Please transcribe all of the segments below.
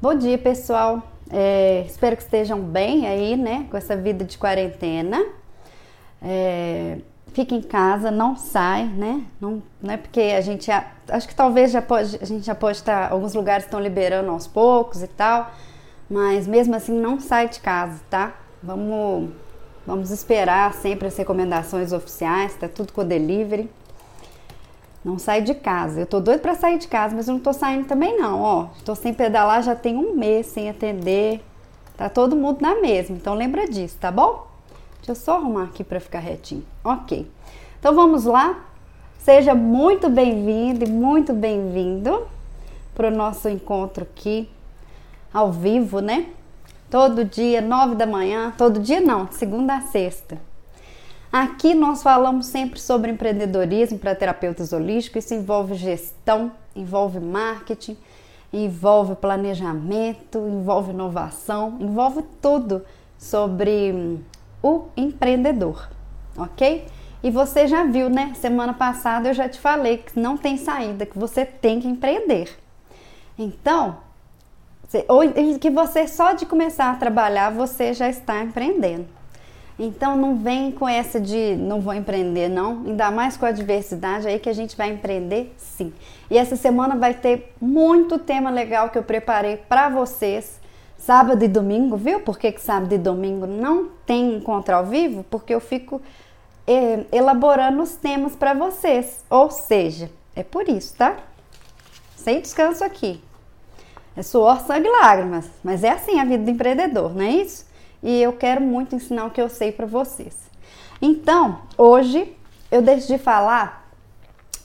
Bom dia, pessoal. É, espero que estejam bem aí, né? Com essa vida de quarentena. É, em casa, não sai, né? Não, não é porque a gente acho que talvez já pode, a gente já pode estar, alguns lugares estão liberando aos poucos e tal, mas mesmo assim não sai de casa, tá? Vamos, vamos esperar sempre as recomendações oficiais, tá tudo com delivery. Não sai de casa. Eu tô doido para sair de casa, mas eu não tô saindo também não, ó. Tô sem pedalar já tem um mês sem atender. Tá todo mundo na mesma, então lembra disso, tá bom? Deixa eu só arrumar aqui para ficar retinho. OK. Então vamos lá. Seja muito bem-vindo e muito bem-vindo para o nosso encontro aqui ao vivo, né? Todo dia, nove da manhã. Todo dia não, segunda a sexta. Aqui nós falamos sempre sobre empreendedorismo para terapeutas holísticos. Isso envolve gestão, envolve marketing, envolve planejamento, envolve inovação, envolve tudo sobre hum, o empreendedor, ok? E você já viu, né? Semana passada eu já te falei que não tem saída, que você tem que empreender. Então, ou que você só de começar a trabalhar você já está empreendendo. Então não vem com essa de não vou empreender, não. Ainda mais com a diversidade aí que a gente vai empreender sim. E essa semana vai ter muito tema legal que eu preparei para vocês. Sábado e domingo, viu? Por que, que sábado e domingo não tem encontro ao vivo? Porque eu fico eh, elaborando os temas para vocês. Ou seja, é por isso, tá? Sem descanso aqui. É suor, sangue e lágrimas. Mas é assim a vida do empreendedor, não é isso? E eu quero muito ensinar o que eu sei para vocês. Então, hoje eu decidi falar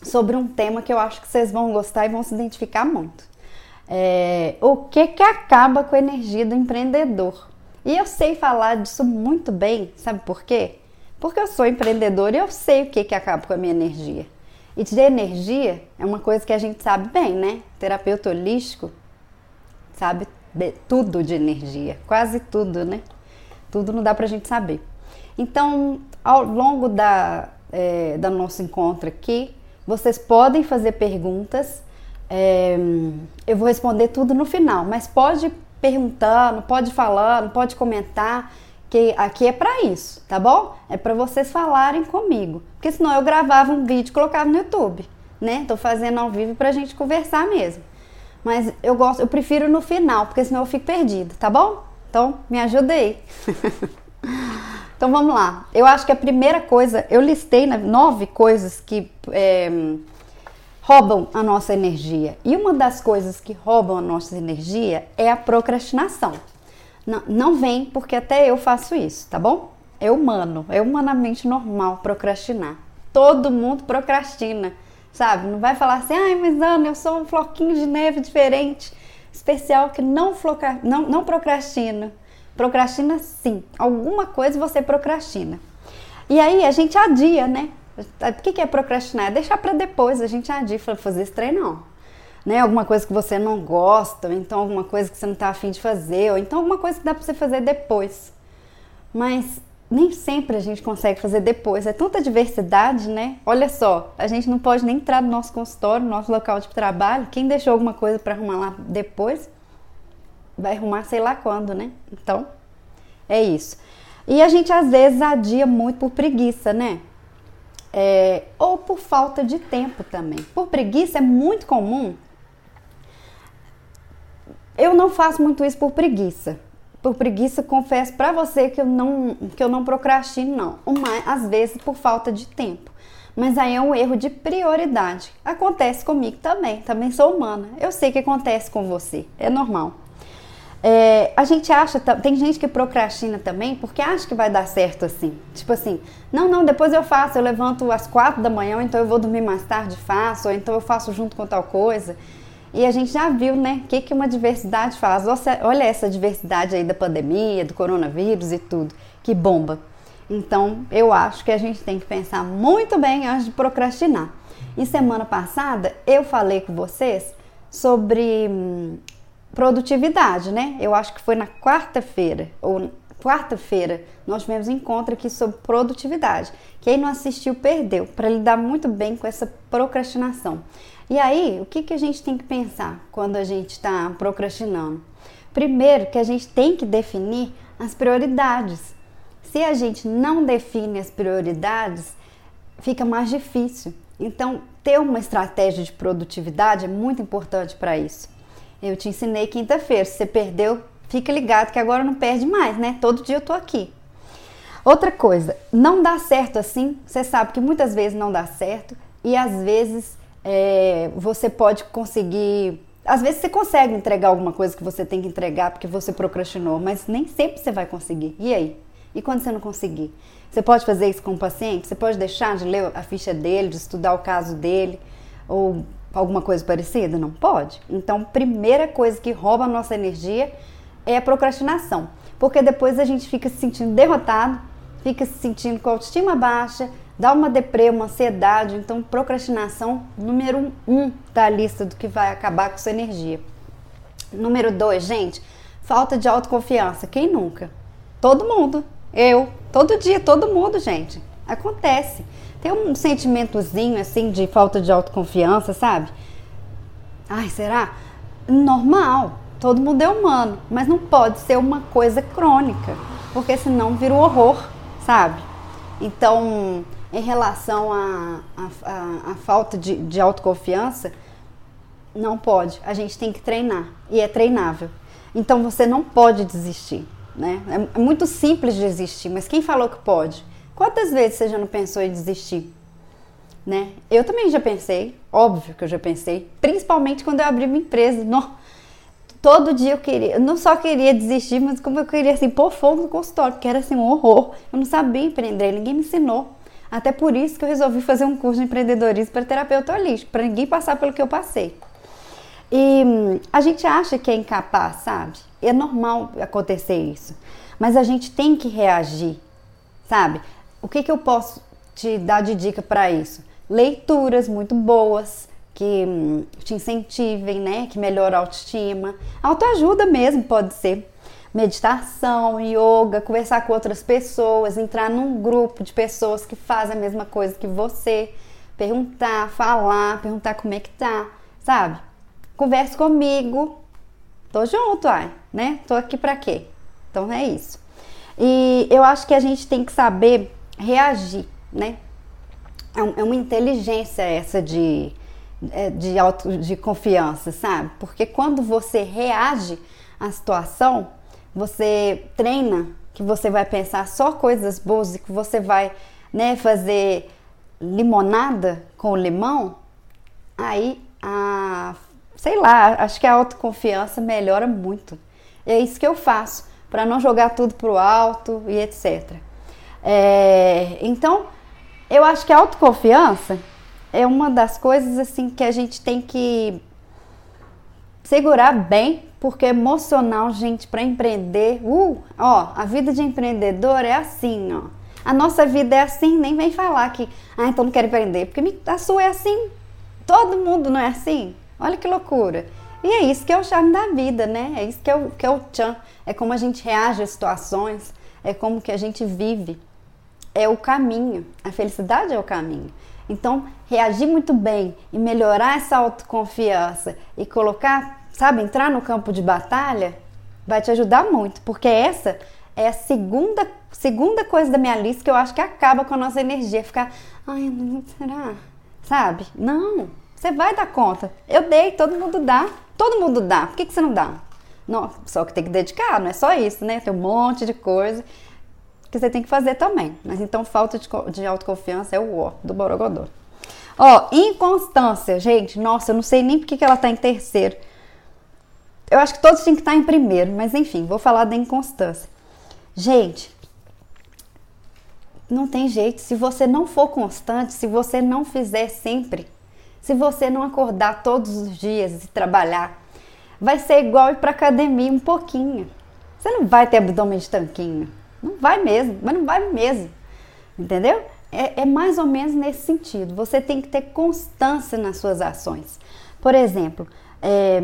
sobre um tema que eu acho que vocês vão gostar e vão se identificar muito. É, o que que acaba com a energia do empreendedor? E eu sei falar disso muito bem, sabe por quê? Porque eu sou empreendedora e eu sei o que que acaba com a minha energia. E de energia é uma coisa que a gente sabe bem, né? Terapeuta holístico sabe tudo de energia, quase tudo, né? Tudo não dá para a gente saber. Então, ao longo da, é, da nosso encontro aqui, vocês podem fazer perguntas. É, eu vou responder tudo no final, mas pode perguntando, pode falando, pode comentar, que aqui é para isso, tá bom? É para vocês falarem comigo, porque senão eu gravava um vídeo e colocava no YouTube, né? Tô fazendo ao vivo pra gente conversar mesmo. Mas eu gosto, eu prefiro no final, porque senão eu fico perdida, tá bom? Então, me ajuda aí. então, vamos lá. Eu acho que a primeira coisa, eu listei nove coisas que é, roubam a nossa energia. E uma das coisas que roubam a nossa energia é a procrastinação. Não, não vem porque até eu faço isso, tá bom? É humano, é humanamente normal procrastinar. Todo mundo procrastina, sabe? Não vai falar assim, ai, mas Ana, eu sou um floquinho de neve diferente especial que não, floca, não, não procrastina. Procrastina sim. Alguma coisa você procrastina. E aí a gente adia, né? O que é procrastinar? É deixar para depois, a gente adia, fazer esse treino não. Né? Alguma coisa que você não gosta, ou então alguma coisa que você não está afim de fazer, ou então alguma coisa que dá para você fazer depois. Mas nem sempre a gente consegue fazer depois. É tanta diversidade, né? Olha só, a gente não pode nem entrar no nosso consultório, no nosso local de trabalho. Quem deixou alguma coisa para arrumar lá depois, vai arrumar sei lá quando, né? Então, é isso. E a gente às vezes adia muito por preguiça, né? É, ou por falta de tempo também. Por preguiça é muito comum. Eu não faço muito isso por preguiça por preguiça, confesso para você que eu não que eu não procrastino não. Uma, às vezes por falta de tempo. Mas aí é um erro de prioridade. Acontece comigo também, também sou humana. Eu sei que acontece com você, é normal. É, a gente acha, tem gente que procrastina também porque acha que vai dar certo assim. Tipo assim, não, não, depois eu faço, eu levanto às quatro da manhã, então eu vou dormir mais tarde, faço, ou então eu faço junto com tal coisa. E a gente já viu, né, o que, que uma diversidade faz. Olha essa diversidade aí da pandemia, do coronavírus e tudo, que bomba. Então, eu acho que a gente tem que pensar muito bem antes de procrastinar. E semana passada eu falei com vocês sobre hum, produtividade, né? Eu acho que foi na quarta-feira, ou quarta-feira, nós tivemos encontro aqui sobre produtividade. Quem não assistiu perdeu, para lidar muito bem com essa procrastinação. E aí, o que, que a gente tem que pensar quando a gente está procrastinando? Primeiro, que a gente tem que definir as prioridades. Se a gente não define as prioridades, fica mais difícil. Então, ter uma estratégia de produtividade é muito importante para isso. Eu te ensinei quinta-feira. Se você perdeu, fica ligado que agora não perde mais, né? Todo dia eu tô aqui. Outra coisa, não dá certo assim. Você sabe que muitas vezes não dá certo e às vezes é, você pode conseguir. Às vezes você consegue entregar alguma coisa que você tem que entregar porque você procrastinou, mas nem sempre você vai conseguir. E aí? E quando você não conseguir? Você pode fazer isso com o paciente? Você pode deixar de ler a ficha dele, de estudar o caso dele ou alguma coisa parecida? Não pode. Então, primeira coisa que rouba a nossa energia é a procrastinação, porque depois a gente fica se sentindo derrotado, fica se sentindo com a autoestima baixa, dá uma deprê, uma ansiedade. Então, procrastinação, número um da lista do que vai acabar com sua energia. Número dois, gente, falta de autoconfiança. Quem nunca? Todo mundo. Eu. Todo dia, todo mundo, gente. Acontece. Tem um sentimentozinho assim de falta de autoconfiança, sabe? Ai, será? Normal. Todo mundo é humano, mas não pode ser uma coisa crônica, porque senão vira um horror, sabe? Então, em relação à a, a, a, falta de, de autoconfiança, não pode. A gente tem que treinar e é treinável. Então, você não pode desistir, né? É, é muito simples desistir, mas quem falou que pode? Quantas vezes você já não pensou em desistir? Né? Eu também já pensei, óbvio que eu já pensei, principalmente quando eu abri minha empresa. No, todo dia eu queria, não só queria desistir, mas como eu queria assim pôr fogo no consultório, porque era assim um horror. Eu não sabia empreender, ninguém me ensinou. Até por isso que eu resolvi fazer um curso de empreendedorismo para terapeuta holístico, para ninguém passar pelo que eu passei. E hum, a gente acha que é incapaz, sabe? É normal acontecer isso. Mas a gente tem que reagir, sabe? O que, que eu posso te dar de dica para isso? Leituras muito boas, que hum, te incentivem, né? Que melhora a autoestima. Autoajuda mesmo pode ser. Meditação, yoga, conversar com outras pessoas, entrar num grupo de pessoas que fazem a mesma coisa que você, perguntar, falar, perguntar como é que tá, sabe? Converse comigo. Tô junto, ai, né? Tô aqui para quê? Então é isso. E eu acho que a gente tem que saber reagir, né? É, é uma inteligência essa de é, de, auto, de confiança, sabe? Porque quando você reage à situação, você treina que você vai pensar só coisas boas e que você vai né, fazer limonada com limão, aí a sei lá, acho que a autoconfiança melhora muito. É isso que eu faço para não jogar tudo pro alto e etc. É, então, eu acho que a autoconfiança é uma das coisas assim que a gente tem que segurar bem, porque emocional, gente, para empreender, uh, ó, a vida de empreendedor é assim, ó. A nossa vida é assim, nem vem falar que, ah, então não quero empreender, porque a sua é assim. Todo mundo não é assim? Olha que loucura. E é isso que é o charme da vida, né? É isso que é o, que é o tchan. É como a gente reage às situações, é como que a gente vive. É o caminho. A felicidade é o caminho. Então, reagir muito bem e melhorar essa autoconfiança e colocar, sabe, entrar no campo de batalha, vai te ajudar muito, porque essa é a segunda, segunda coisa da minha lista que eu acho que acaba com a nossa energia. Ficar, ai, será? Sabe? Não, você vai dar conta. Eu dei, todo mundo dá. Todo mundo dá. Por que, que você não dá? Não, só que tem que dedicar, não é só isso, né? Tem um monte de coisa que você tem que fazer também. Mas então falta de, de autoconfiança é o ó do Borogodó. Ó, inconstância, gente, nossa, eu não sei nem porque que ela tá em terceiro. Eu acho que todos têm que estar em primeiro, mas enfim, vou falar da inconstância. Gente, não tem jeito. Se você não for constante, se você não fizer sempre, se você não acordar todos os dias e trabalhar, vai ser igual ir para academia um pouquinho. Você não vai ter abdômen de tanquinho. Não vai mesmo, mas não vai mesmo. Entendeu? É, é mais ou menos nesse sentido. Você tem que ter constância nas suas ações. Por exemplo, é,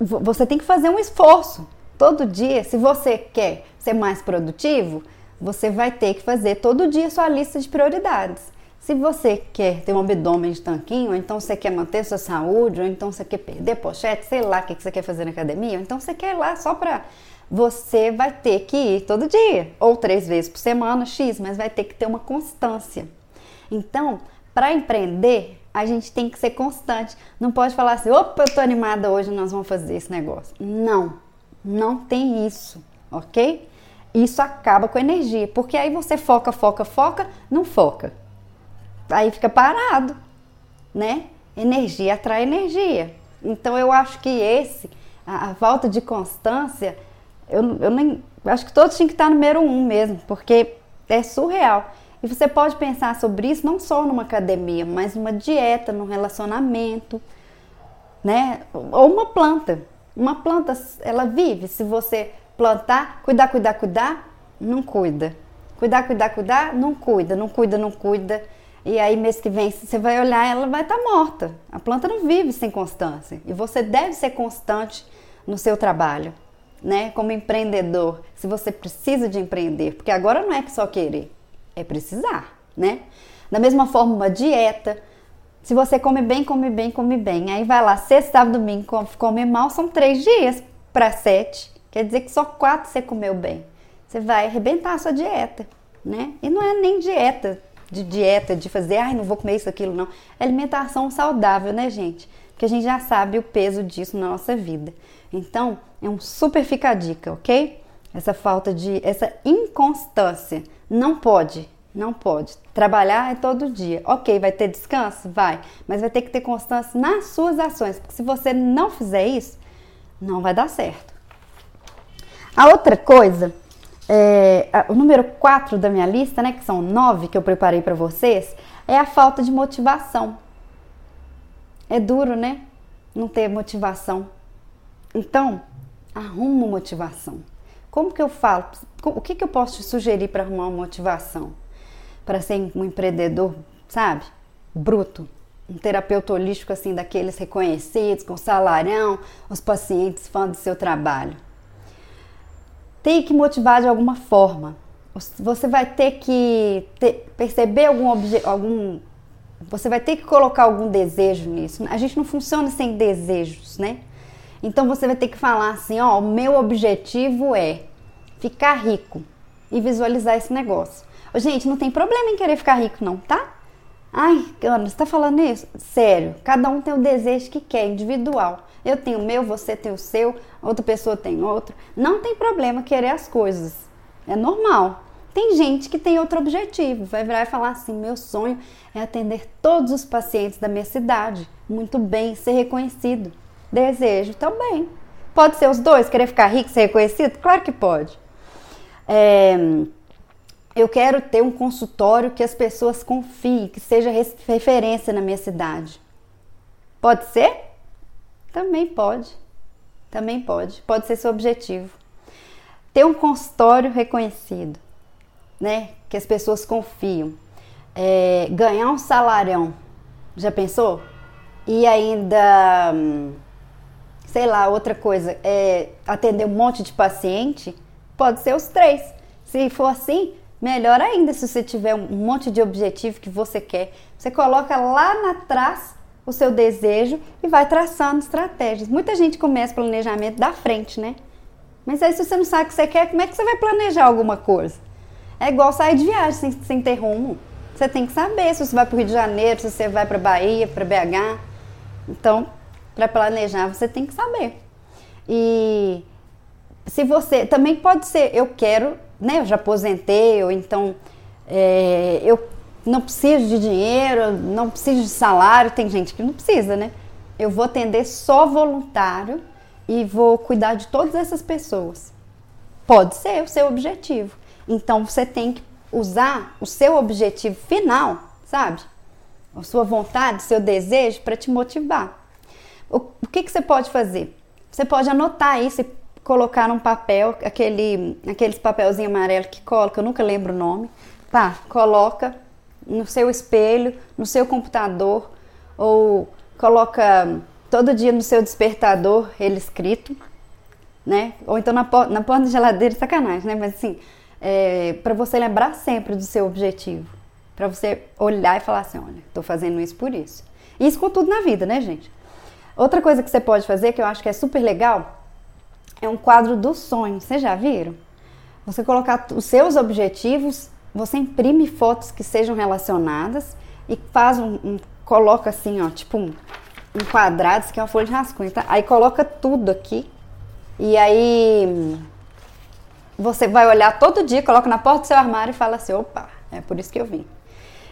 você tem que fazer um esforço todo dia. Se você quer ser mais produtivo, você vai ter que fazer todo dia sua lista de prioridades. Se você quer ter um abdômen de tanquinho, ou então você quer manter sua saúde, ou então você quer perder pochete, sei lá o que você quer fazer na academia, ou então você quer ir lá só pra. Você vai ter que ir todo dia, ou três vezes por semana, X, mas vai ter que ter uma constância. Então, para empreender, a gente tem que ser constante. Não pode falar assim, opa, eu tô animada hoje, nós vamos fazer esse negócio. Não, não tem isso, ok? Isso acaba com a energia, porque aí você foca, foca, foca, não foca. Aí fica parado, né? Energia atrai energia. Então eu acho que esse, a, a falta de constância, eu, eu nem. Acho que todos tinham que estar número um mesmo, porque é surreal. E você pode pensar sobre isso não só numa academia, mas numa dieta, num relacionamento, né? Ou uma planta. Uma planta, ela vive. Se você plantar, cuidar, cuidar, cuidar, não cuida. Cuidar, cuidar, cuidar, não cuida, não cuida, não cuida. E aí, mês que vem, você vai olhar, ela vai estar tá morta. A planta não vive sem constância. E você deve ser constante no seu trabalho, né? Como empreendedor, se você precisa de empreender, porque agora não é só querer é precisar, né? Da mesma forma, uma dieta. Se você come bem, come bem, come bem. Aí vai lá, sexta, sábado, domingo, come mal, são três dias para sete. Quer dizer que só quatro você comeu bem. Você vai arrebentar a sua dieta, né? E não é nem dieta, de dieta, de fazer, ai, não vou comer isso, aquilo, não. É alimentação saudável, né, gente? Porque a gente já sabe o peso disso na nossa vida. Então, é um super fica a dica, ok? Essa falta de, essa inconstância não pode, não pode. Trabalhar é todo dia. Ok, vai ter descanso? Vai. Mas vai ter que ter constância nas suas ações. Porque se você não fizer isso, não vai dar certo. A outra coisa, é, o número 4 da minha lista, né, que são nove que eu preparei para vocês, é a falta de motivação. É duro, né? Não ter motivação. Então, arruma motivação. Como que eu falo? O que, que eu posso te sugerir para arrumar uma motivação? Para ser um empreendedor, sabe? Bruto. Um terapeuta holístico assim, daqueles reconhecidos, com salarão, os pacientes fãs do seu trabalho. Tem que motivar de alguma forma. Você vai ter que ter, perceber algum, algum. Você vai ter que colocar algum desejo nisso. A gente não funciona sem desejos, né? Então você vai ter que falar assim: ó, o meu objetivo é ficar rico e visualizar esse negócio. Gente, não tem problema em querer ficar rico, não, tá? Ai, Ana, você tá falando isso? Sério, cada um tem o desejo que quer, individual. Eu tenho o meu, você tem o seu, outra pessoa tem outro. Não tem problema querer as coisas. É normal. Tem gente que tem outro objetivo, vai virar e falar assim: meu sonho é atender todos os pacientes da minha cidade, muito bem, ser reconhecido. Desejo também. Pode ser os dois, querer ficar rico, ser reconhecido? Claro que pode. É, eu quero ter um consultório que as pessoas confiem, que seja referência na minha cidade. Pode ser? Também pode. Também pode. Pode ser seu objetivo. Ter um consultório reconhecido, né? Que as pessoas confiam. É, ganhar um salarão. Já pensou? E ainda. Hum, sei lá, outra coisa, é atender um monte de paciente, pode ser os três. Se for assim, melhor ainda se você tiver um monte de objetivo que você quer. Você coloca lá atrás o seu desejo e vai traçando estratégias. Muita gente começa planejamento da frente, né? Mas aí se você não sabe o que você quer, como é que você vai planejar alguma coisa? É igual sair de viagem sem, sem ter rumo. Você tem que saber se você vai para o Rio de Janeiro, se você vai para Bahia, para BH. Então, para planejar, você tem que saber. E se você também pode ser, eu quero, né? Eu já aposentei, ou então é, eu não preciso de dinheiro, não preciso de salário. Tem gente que não precisa, né? Eu vou atender só voluntário e vou cuidar de todas essas pessoas. Pode ser o seu objetivo. Então você tem que usar o seu objetivo final, sabe? A sua vontade, seu desejo para te motivar. O, que, que você pode fazer? Você pode anotar isso e colocar num papel, aquele, aqueles papelzinho amarelo que coloca, eu nunca lembro o nome. Tá, coloca no seu espelho, no seu computador, ou coloca todo dia no seu despertador ele escrito, né? Ou então na, na porta da geladeira, sacanagem, né? Mas assim, é, para você lembrar sempre do seu objetivo para você olhar e falar assim, olha, tô fazendo isso por isso. Isso com tudo na vida, né, gente? Outra coisa que você pode fazer, que eu acho que é super legal, é um quadro dos sonhos. Vocês já viram? Você colocar os seus objetivos, você imprime fotos que sejam relacionadas e faz um, um coloca assim, ó, tipo um, um quadrado, isso aqui é uma folha de rascunho, tá? Aí coloca tudo aqui e aí você vai olhar todo dia, coloca na porta do seu armário e fala assim, opa, é por isso que eu vim.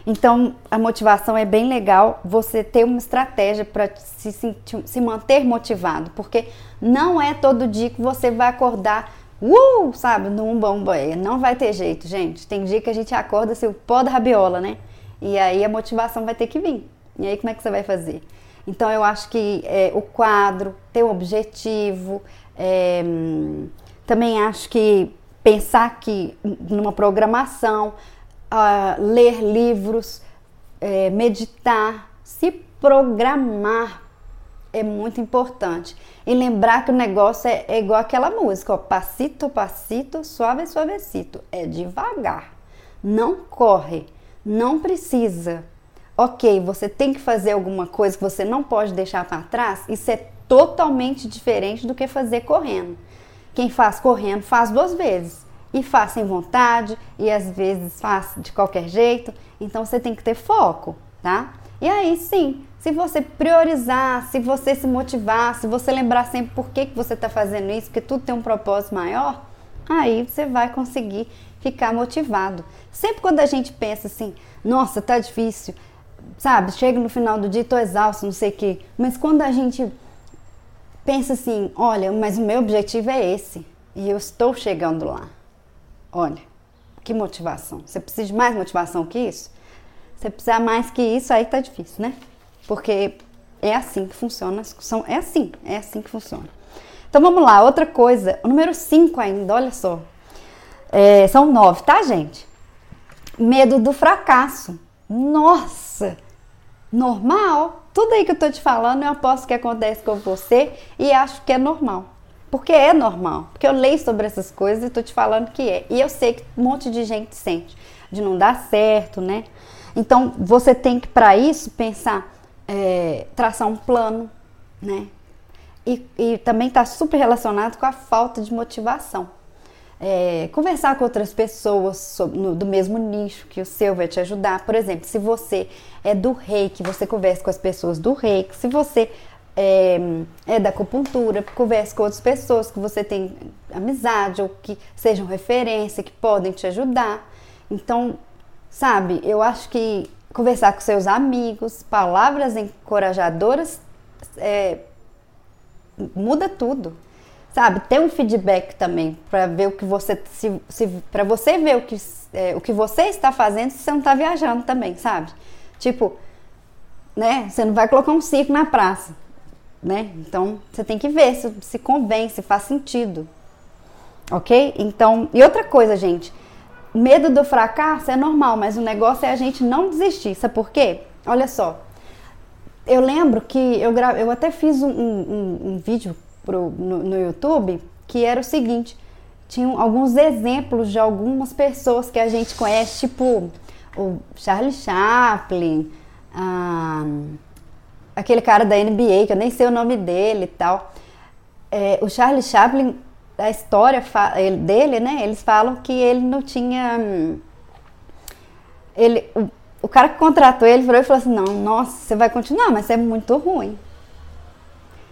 Então, a motivação é bem legal você ter uma estratégia para se, se manter motivado, porque não é todo dia que você vai acordar, uh, sabe, num bom banho. Não vai ter jeito, gente. Tem dia que a gente acorda assim, o pó da rabiola, né? E aí a motivação vai ter que vir. E aí como é que você vai fazer? Então eu acho que é, o quadro, ter um objetivo, é, também acho que pensar que numa programação, ler livros, é, meditar, se programar é muito importante. E lembrar que o negócio é, é igual aquela música, ó, passito, passito, suave, suavecito. É devagar. Não corre, não precisa. Ok, você tem que fazer alguma coisa que você não pode deixar para trás. Isso é totalmente diferente do que fazer correndo. Quem faz correndo faz duas vezes e faz sem vontade e às vezes faz de qualquer jeito. Então você tem que ter foco, tá? E aí sim, se você priorizar, se você se motivar, se você lembrar sempre por que, que você está fazendo isso, porque tudo tem um propósito maior, aí você vai conseguir ficar motivado. Sempre quando a gente pensa assim, nossa, tá difícil, sabe? Chega no final do dia, tô exausto, não sei o quê. Mas quando a gente pensa assim, olha, mas o meu objetivo é esse e eu estou chegando lá. Olha, que motivação. Você precisa de mais motivação que isso? Você precisar mais que isso, aí tá difícil, né? Porque é assim que funciona discussão. É assim, é assim que funciona. Então vamos lá, outra coisa. O número 5 ainda, olha só. É, são nove, tá, gente? Medo do fracasso. Nossa! Normal. Tudo aí que eu tô te falando, eu aposto que acontece com você e acho que é normal. Porque é normal. Porque eu leio sobre essas coisas e tô te falando que é. E eu sei que um monte de gente sente de não dar certo, né? Então você tem que, para isso, pensar, é, traçar um plano, né? E, e também está super relacionado com a falta de motivação. É, conversar com outras pessoas sobre, no, do mesmo nicho que o seu vai te ajudar. Por exemplo, se você é do reiki, você conversa com as pessoas do reiki. Se você é, é, da acupuntura, converse com outras pessoas que você tem amizade ou que sejam referência, que podem te ajudar. Então, sabe, eu acho que conversar com seus amigos, palavras encorajadoras, é, muda tudo. Sabe, ter um feedback também para ver o que você se, se para você ver o que é, o que você está fazendo se você não está viajando também, sabe? Tipo, né? Você não vai colocar um circo na praça né? Então você tem que ver se, se convém, se faz sentido. Ok? Então, e outra coisa, gente, medo do fracasso é normal, mas o negócio é a gente não desistir. Sabe por quê? Olha só, eu lembro que eu, eu até fiz um, um, um vídeo pro, no, no YouTube que era o seguinte: tinham alguns exemplos de algumas pessoas que a gente conhece, tipo o Charlie Chaplin. Aquele cara da NBA, que eu nem sei o nome dele e tal. É, o Charlie Chaplin, a história dele, né? Eles falam que ele não tinha. Hum, ele, o, o cara que contratou ele virou e falou assim: Não, nossa, você vai continuar, mas é muito ruim.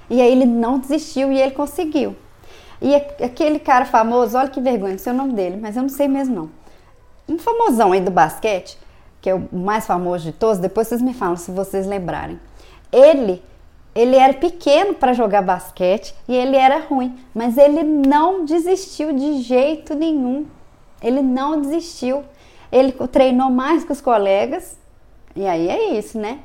E aí ele não desistiu e ele conseguiu. E aquele cara famoso, olha que vergonha, não sei o nome dele, mas eu não sei mesmo não. Um famosão aí do basquete, que é o mais famoso de todos, depois vocês me falam se vocês lembrarem. Ele ele era pequeno para jogar basquete e ele era ruim, mas ele não desistiu de jeito nenhum. Ele não desistiu. Ele treinou mais que os colegas. E aí é isso, né?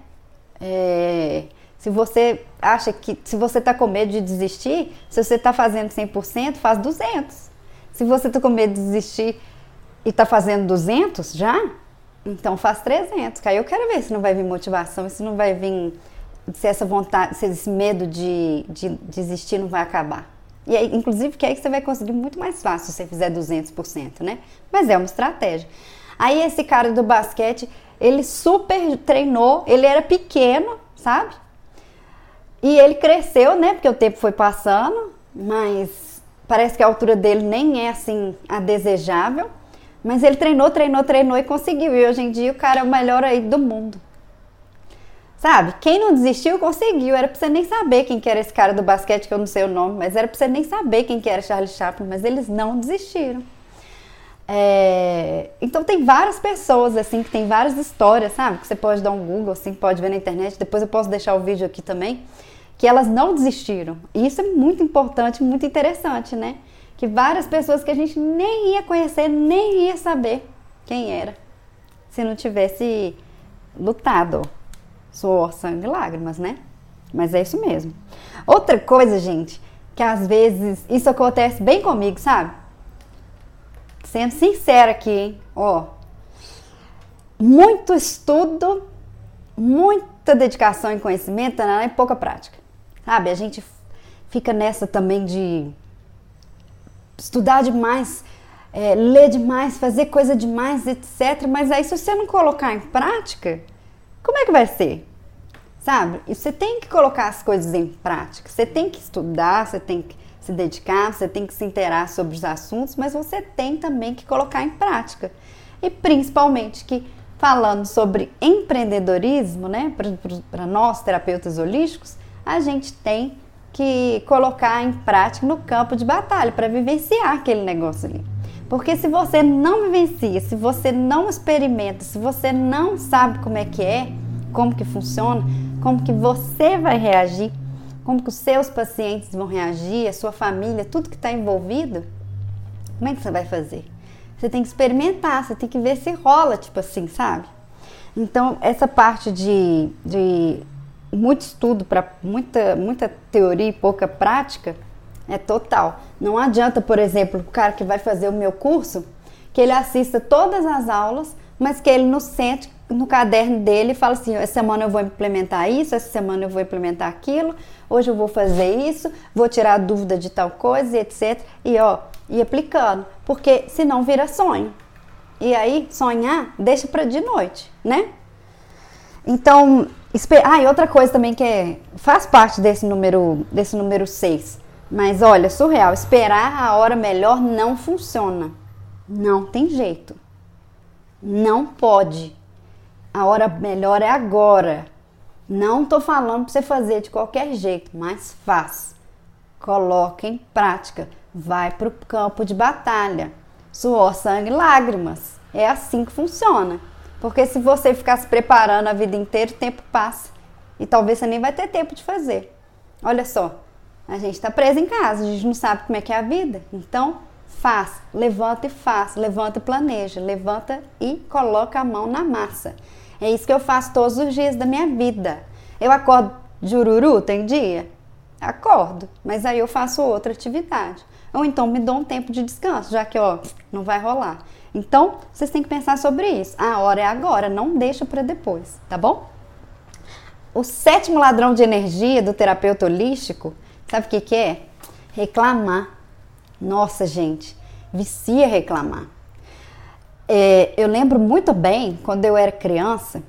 É, se você acha que se você está com medo de desistir, se você está fazendo 100%, faz 200. Se você está com medo de desistir e está fazendo 200 já, então faz 300. Que aí eu quero ver se não vai vir motivação, se não vai vir se essa vontade, se esse medo de, de desistir não vai acabar. E aí, inclusive, que aí você vai conseguir muito mais fácil se você fizer 200%, né? Mas é uma estratégia. Aí esse cara do basquete, ele super treinou, ele era pequeno, sabe? E ele cresceu, né? Porque o tempo foi passando, mas parece que a altura dele nem é assim a desejável. Mas ele treinou, treinou, treinou e conseguiu. E hoje em dia o cara é o melhor aí do mundo. Sabe? Quem não desistiu conseguiu. Era pra você nem saber quem que era esse cara do basquete, que eu não sei o nome, mas era pra você nem saber quem que era Charlie Chaplin, mas eles não desistiram. É... Então tem várias pessoas assim que tem várias histórias, sabe? Que você pode dar um Google, assim, pode ver na internet. Depois eu posso deixar o vídeo aqui também, que elas não desistiram. E isso é muito importante, muito interessante, né? Que várias pessoas que a gente nem ia conhecer, nem ia saber quem era, se não tivesse lutado. Suor, sangue, lágrimas, né? Mas é isso mesmo. Outra coisa, gente, que às vezes isso acontece bem comigo, sabe? Sendo sincera aqui, hein? Ó, muito estudo, muita dedicação e conhecimento, né? e pouca prática. Sabe? A gente fica nessa também de estudar demais, é, ler demais, fazer coisa demais, etc. Mas aí, se você não colocar em prática, como é que vai ser? Sabe? E você tem que colocar as coisas em prática. Você tem que estudar, você tem que se dedicar, você tem que se interar sobre os assuntos, mas você tem também que colocar em prática. E principalmente que falando sobre empreendedorismo, né, para nós terapeutas holísticos, a gente tem que colocar em prática no campo de batalha para vivenciar aquele negócio ali. Porque se você não vivencia, se você não experimenta, se você não sabe como é que é, como que funciona, como que você vai reagir, como que os seus pacientes vão reagir, a sua família, tudo que está envolvido, como é que você vai fazer? Você tem que experimentar, você tem que ver se rola, tipo assim, sabe? Então, essa parte de, de muito estudo para muita, muita teoria e pouca prática é total. Não adianta, por exemplo, o cara que vai fazer o meu curso, que ele assista todas as aulas, mas que ele não sente no caderno dele e fala assim: essa semana eu vou implementar isso, essa semana eu vou implementar aquilo, hoje eu vou fazer isso, vou tirar a dúvida de tal coisa, etc. E ó, e aplicando, porque senão vira sonho. E aí, sonhar, deixa para de noite, né? Então, ah, e outra coisa também que é, faz parte desse número, desse número 6. Mas olha, surreal, esperar a hora melhor não funciona. Não tem jeito. Não pode. A hora melhor é agora. Não tô falando para você fazer de qualquer jeito, mas faz. Coloque em prática. Vai para o campo de batalha. Suor, sangue, lágrimas. É assim que funciona. Porque se você ficar se preparando a vida inteira, o tempo passa. E talvez você nem vai ter tempo de fazer. Olha só, a gente está preso em casa, a gente não sabe como é que é a vida. Então, faz, levanta e faz, levanta e planeja, levanta e coloca a mão na massa. É isso que eu faço todos os dias da minha vida. Eu acordo jururu, tem dia? Acordo, mas aí eu faço outra atividade. Ou então me dou um tempo de descanso, já que ó, não vai rolar. Então, vocês têm que pensar sobre isso. A hora é agora, não deixa para depois, tá bom? O sétimo ladrão de energia do terapeuta holístico, sabe o que, que é? Reclamar. Nossa, gente, vicia reclamar. É, eu lembro muito bem, quando eu era criança,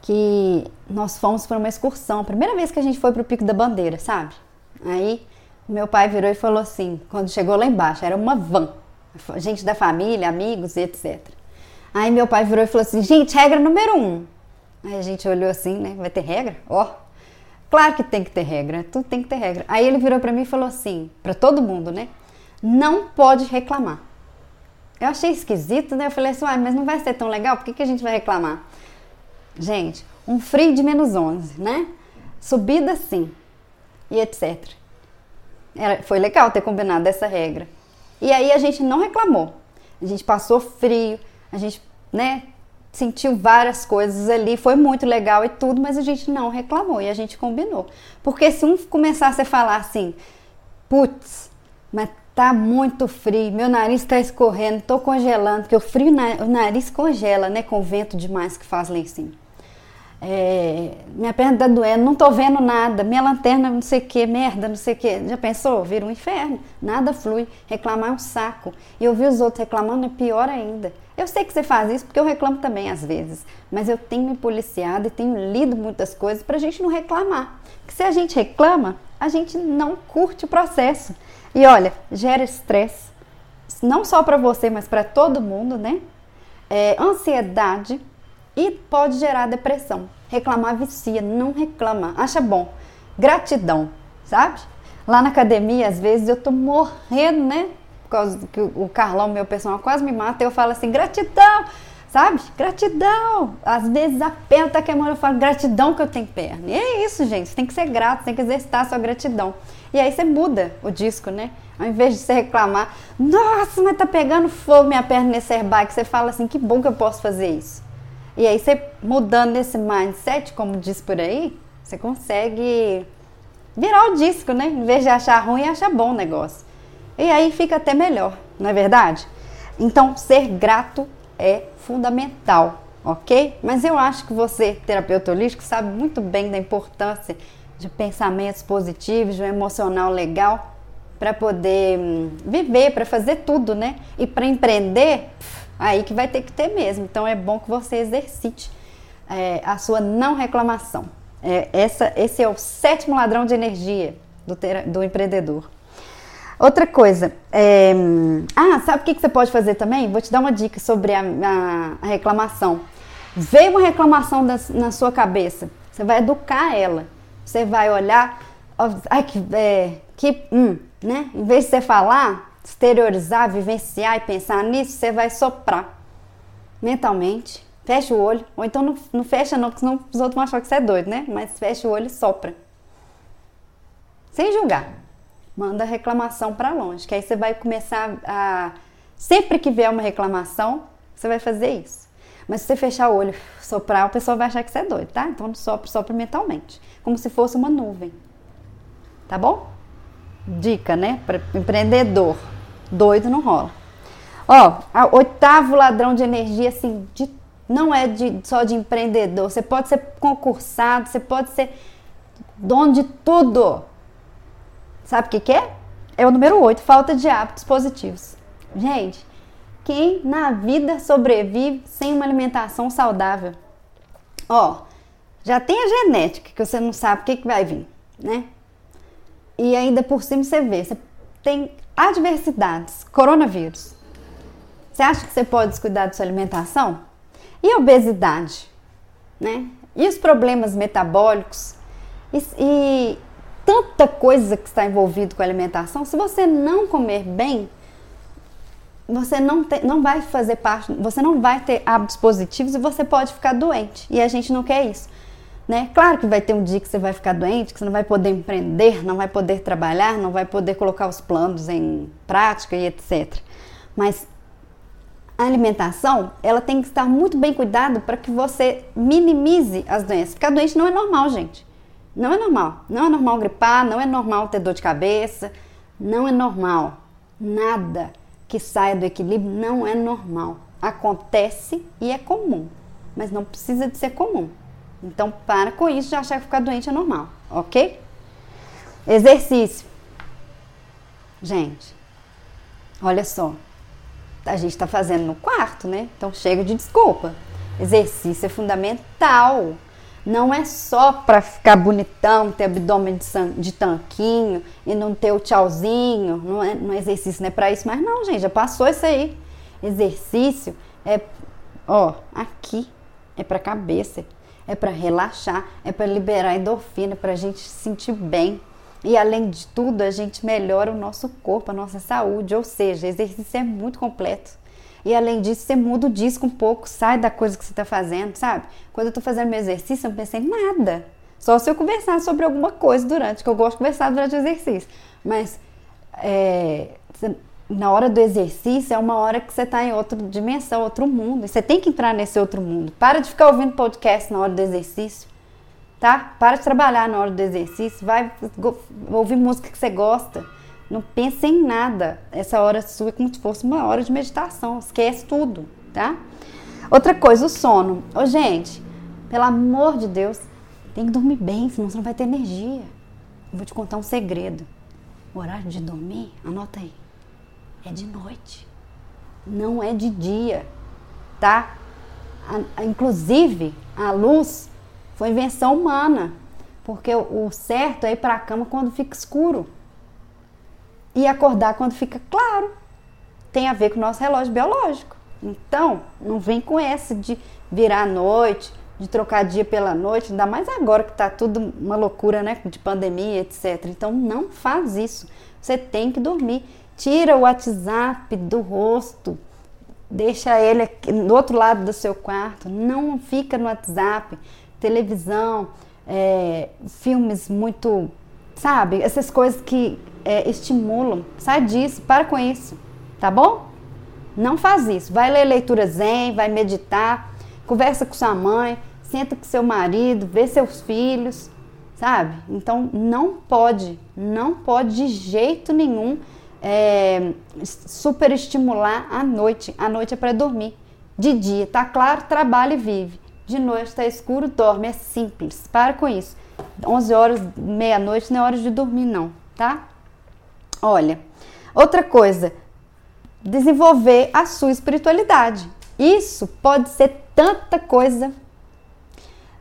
que nós fomos para uma excursão. Primeira vez que a gente foi para o Pico da Bandeira, sabe? Aí meu pai virou e falou assim, quando chegou lá embaixo, era uma van, gente da família, amigos e etc. Aí meu pai virou e falou assim, gente, regra número um. Aí a gente olhou assim, né? Vai ter regra? Ó, oh, claro que tem que ter regra, tudo tem que ter regra. Aí ele virou para mim e falou assim, para todo mundo, né? Não pode reclamar. Eu achei esquisito, né? Eu falei assim, mas não vai ser tão legal, por que, que a gente vai reclamar? Gente, um frio de menos 11, né? Subida sim, e etc. Era, foi legal ter combinado essa regra. E aí a gente não reclamou. A gente passou frio, a gente, né, sentiu várias coisas ali, foi muito legal e tudo, mas a gente não reclamou e a gente combinou. Porque se um começasse a falar assim, putz, mas Tá muito frio, meu nariz está escorrendo, tô congelando, porque o frio, o nariz congela, né, com o vento demais que faz lá em cima. É, minha perna tá doendo, não tô vendo nada, minha lanterna não sei o que, merda, não sei o que. Já pensou? Vira um inferno. Nada flui. Reclamar é um saco. E ouvir os outros reclamando é pior ainda. Eu sei que você faz isso porque eu reclamo também às vezes, mas eu tenho me policiado e tenho lido muitas coisas pra gente não reclamar. Que se a gente reclama, a gente não curte o processo. E olha, gera estresse, não só para você, mas para todo mundo, né? É, ansiedade, e pode gerar depressão. Reclamar vicia, não reclama, acha bom. Gratidão, sabe? Lá na academia, às vezes eu tô morrendo, né? Por causa que o Carlão, meu personal, quase me mata. Eu falo assim, gratidão, sabe? Gratidão. Às vezes a perna tá queimando, eu falo, gratidão que eu tenho perna. E é isso, gente. Tem que ser grato, tem que exercitar a sua gratidão. E aí você muda o disco, né? Ao invés de você reclamar, nossa, mas tá pegando fogo minha perna nesse airbike, você fala assim, que bom que eu posso fazer isso. E aí você mudando esse mindset, como diz por aí, você consegue virar o disco, né? Em vez de achar ruim, achar bom o negócio. E aí fica até melhor, não é verdade? Então, ser grato é fundamental, ok? Mas eu acho que você, terapeuta holístico, sabe muito bem da importância de pensamentos positivos, de um emocional legal para poder hum, viver, para fazer tudo, né? E para empreender, Aí que vai ter que ter mesmo. Então é bom que você exercite é, a sua não reclamação. É, essa, esse é o sétimo ladrão de energia do, ter, do empreendedor. Outra coisa, é, ah, sabe o que, que você pode fazer também? Vou te dar uma dica sobre a, a, reclamação. Veio uma reclamação das, na sua cabeça, você vai educar ela. Você vai olhar, ai que, é, que hum, né? Em vez de você falar, exteriorizar, vivenciar e pensar nisso, você vai soprar mentalmente. Fecha o olho, ou então não, não fecha não, porque senão os outros vão achar que você é doido, né? Mas fecha o olho e sopra. Sem julgar. Manda a reclamação para longe, que aí você vai começar a... Sempre que vier uma reclamação, você vai fazer isso. Mas se você fechar o olho, soprar, o pessoal vai achar que você é doido, tá? Então sopra, sopra mentalmente. Como se fosse uma nuvem. Tá bom? Dica, né? Para empreendedor. Doido não rola. Ó, oitavo ladrão de energia, assim, de, não é de, só de empreendedor. Você pode ser concursado, você pode ser dono de tudo. Sabe o que, que é? É o número 8, falta de hábitos positivos. Gente, quem na vida sobrevive sem uma alimentação saudável? Ó, já tem a genética que você não sabe o que, que vai vir, né? E ainda por cima você vê, você tem adversidades, coronavírus. Você acha que você pode descuidar da sua alimentação? E obesidade, né? E os problemas metabólicos? E, e tanta coisa que está envolvido com a alimentação. Se você não comer bem, você não, te, não vai fazer parte, você não vai ter hábitos positivos e você pode ficar doente. E a gente não quer isso. Né? Claro que vai ter um dia que você vai ficar doente, que você não vai poder empreender, não vai poder trabalhar, não vai poder colocar os planos em prática e etc. Mas a alimentação, ela tem que estar muito bem cuidada para que você minimize as doenças. Ficar doente não é normal, gente. Não é normal. Não é normal gripar, não é normal ter dor de cabeça, não é normal. Nada que saia do equilíbrio não é normal. Acontece e é comum, mas não precisa de ser comum. Então, para com isso de achar que ficar doente é normal, ok? Exercício. Gente, olha só. A gente está fazendo no quarto, né? Então, chega de desculpa. Exercício é fundamental. Não é só para ficar bonitão, ter abdômen de, de, tanquinho e não ter o tchauzinho. Não é, não é exercício, não é para isso. Mas não, gente, já passou isso aí. Exercício é, ó, aqui. É para cabeça é para relaxar, é para liberar endorfina, para a gente se sentir bem. E além de tudo, a gente melhora o nosso corpo, a nossa saúde, ou seja, exercício é muito completo. E além disso, você muda o disco um pouco, sai da coisa que você está fazendo, sabe? Quando eu estou fazendo meu exercício, eu não pensei em nada. Só se eu conversar sobre alguma coisa durante, que eu gosto de conversar durante o exercício. Mas é, na hora do exercício é uma hora que você está em outra dimensão, outro mundo. E você tem que entrar nesse outro mundo. Para de ficar ouvindo podcast na hora do exercício, tá? Para de trabalhar na hora do exercício. Vai ouvir música que você gosta. Não pense em nada. Essa hora sua é como se fosse uma hora de meditação. Esquece tudo, tá? Outra coisa, o sono. Ô, gente, Pelo amor de Deus, tem que dormir bem, senão você não vai ter energia. Eu vou te contar um segredo. O horário de dormir, anota aí, é de noite. Não é de dia, tá? A, a, inclusive, a luz foi invenção humana, porque o, o certo é ir para a cama quando fica escuro e acordar quando fica claro. Tem a ver com o nosso relógio biológico. Então, não vem com essa de virar à noite, de trocar dia pela noite, ainda mais agora que tá tudo uma loucura, né, de pandemia, etc. Então, não faz isso. Você tem que dormir. Tira o WhatsApp do rosto, deixa ele aqui, do outro lado do seu quarto, não fica no WhatsApp, televisão, é, filmes muito, sabe, essas coisas que é, estimulam. Sai disso, para com isso, tá bom? Não faz isso. Vai ler leitura zen, vai meditar, conversa com sua mãe, senta com seu marido, vê seus filhos, sabe? Então não pode, não pode de jeito nenhum é, super estimular à noite. A noite é para dormir. De dia, tá claro, trabalha e vive. De noite está escuro, dorme. É simples. Para com isso. 11 horas, meia-noite, não é hora de dormir, não, tá? Olha, outra coisa, desenvolver a sua espiritualidade. Isso pode ser tanta coisa.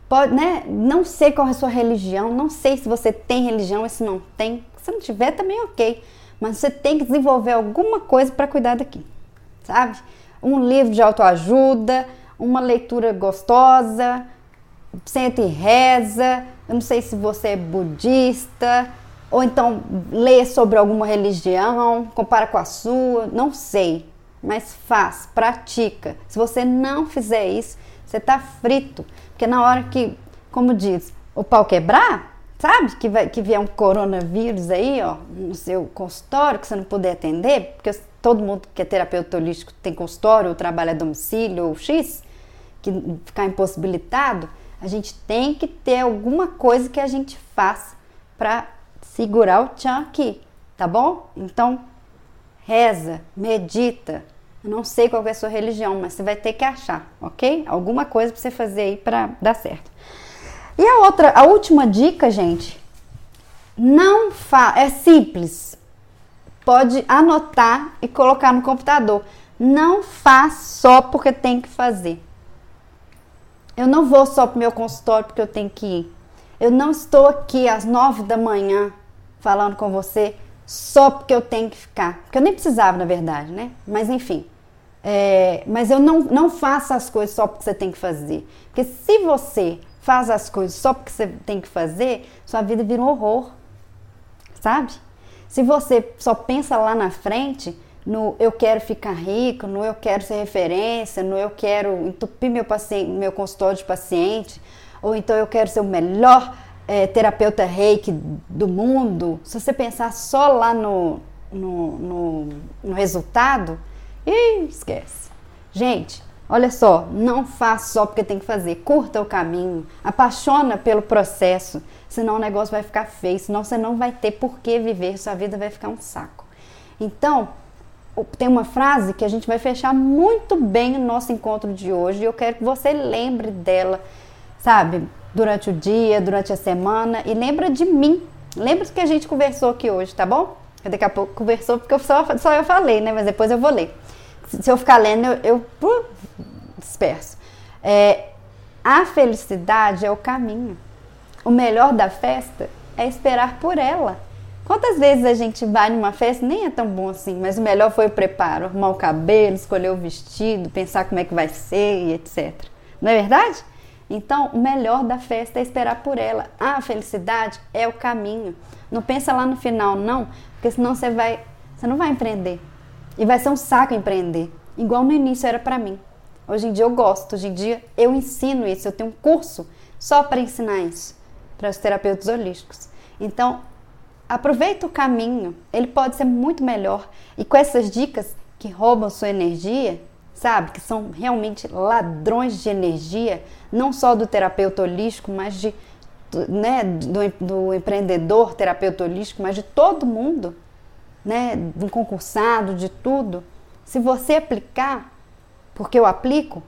Pode, né? Não sei qual é a sua religião, não sei se você tem religião se não tem. Se não tiver, também ok. Mas você tem que desenvolver alguma coisa para cuidar daqui, sabe? Um livro de autoajuda, uma leitura gostosa, senta e reza. Eu não sei se você é budista, ou então lê sobre alguma religião, compara com a sua, não sei. Mas faz, pratica. Se você não fizer isso, você está frito. Porque na hora que, como diz, o pau quebrar, sabe? Que, vai, que vier um coronavírus aí, ó, no seu consultório, que você não puder atender, porque todo mundo que é terapeuta holístico tem consultório, ou trabalha a domicílio, ou X, que ficar impossibilitado, a gente tem que ter alguma coisa que a gente faça para segurar o tchan aqui, tá bom? Então, reza, medita. Eu não sei qual é a sua religião, mas você vai ter que achar, ok? Alguma coisa para você fazer aí para dar certo. E a outra, a última dica, gente, não fa é simples. Pode anotar e colocar no computador. Não faz só porque tem que fazer. Eu não vou só para o meu consultório porque eu tenho que ir. Eu não estou aqui às nove da manhã falando com você só porque eu tenho que ficar. Porque eu nem precisava, na verdade, né? Mas enfim. É, mas eu não, não faço as coisas só porque você tem que fazer. Porque se você faz as coisas só porque você tem que fazer, sua vida vira um horror. Sabe? Se você só pensa lá na frente, no eu quero ficar rico, no eu quero ser referência, no eu quero entupir meu, paciente, meu consultório de paciente, ou então eu quero ser o melhor é, terapeuta reiki do mundo, se você pensar só lá no, no, no, no resultado, ih, esquece. Gente, olha só, não faça só porque tem que fazer, curta o caminho, apaixona pelo processo, senão o negócio vai ficar feio, senão você não vai ter por que viver, sua vida vai ficar um saco. Então, tem uma frase que a gente vai fechar muito bem o nosso encontro de hoje e eu quero que você lembre dela, sabe? durante o dia, durante a semana e lembra de mim. Lembra do que a gente conversou aqui hoje, tá bom? Daqui a pouco conversou porque só, só eu falei, né? Mas depois eu vou ler. Se eu ficar lendo, eu, eu disperso. É, a felicidade é o caminho. O melhor da festa é esperar por ela. Quantas vezes a gente vai numa festa, nem é tão bom assim, mas o melhor foi o preparo, arrumar o cabelo, escolher o vestido, pensar como é que vai ser e etc. Não é verdade? Então, o melhor da festa é esperar por ela. a felicidade é o caminho. Não pensa lá no final, não, porque senão você vai, você não vai empreender. E vai ser um saco empreender. Igual no início era para mim. Hoje em dia eu gosto, hoje em dia eu ensino isso, eu tenho um curso só para ensinar isso para os terapeutas holísticos. Então, aproveita o caminho, ele pode ser muito melhor. E com essas dicas que roubam sua energia, sabe? Que são realmente ladrões de energia, não só do terapeuta holístico, mas de, né, do, do empreendedor terapeuta holístico, mas de todo mundo, né? Do concursado, de tudo. Se você aplicar, porque eu aplico,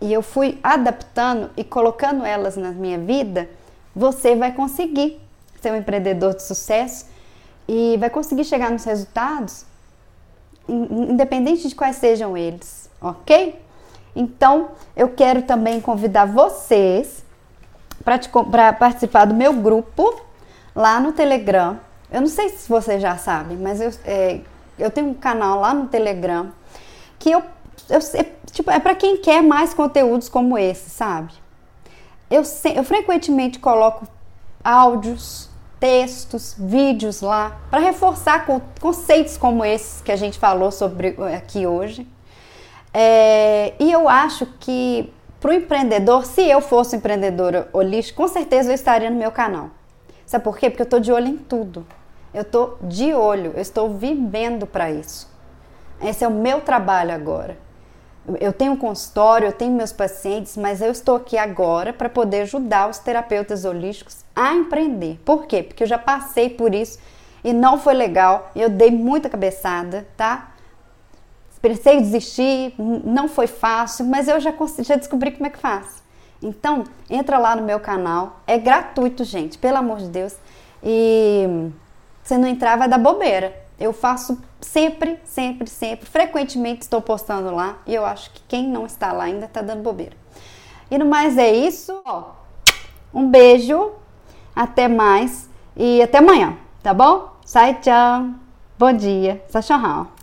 e eu fui adaptando e colocando elas na minha vida, você vai conseguir ser um empreendedor de sucesso e vai conseguir chegar nos resultados, independente de quais sejam eles, ok? Então, eu quero também convidar vocês para participar do meu grupo lá no Telegram. Eu não sei se vocês já sabem, mas eu, é, eu tenho um canal lá no Telegram que eu, eu é, tipo, é para quem quer mais conteúdos como esse, sabe? Eu, eu frequentemente coloco áudios, textos, vídeos lá para reforçar conceitos como esses que a gente falou sobre aqui hoje. É, e eu acho que para o empreendedor, se eu fosse empreendedora holística, com certeza eu estaria no meu canal. Sabe por quê? Porque eu estou de olho em tudo. Eu estou de olho, eu estou vivendo para isso. Esse é o meu trabalho agora. Eu tenho um consultório, eu tenho meus pacientes, mas eu estou aqui agora para poder ajudar os terapeutas holísticos a empreender. Por quê? Porque eu já passei por isso e não foi legal. Eu dei muita cabeçada, tá? Pensei em desistir, não foi fácil, mas eu já, já descobri como é que faz. Então, entra lá no meu canal, é gratuito, gente, pelo amor de Deus. E se não entrar, vai dar bobeira. Eu faço sempre, sempre, sempre, frequentemente estou postando lá e eu acho que quem não está lá ainda está dando bobeira. E no mais é isso. Um beijo, até mais e até amanhã, tá bom? Sai, tchau. Bom dia. Sachorral.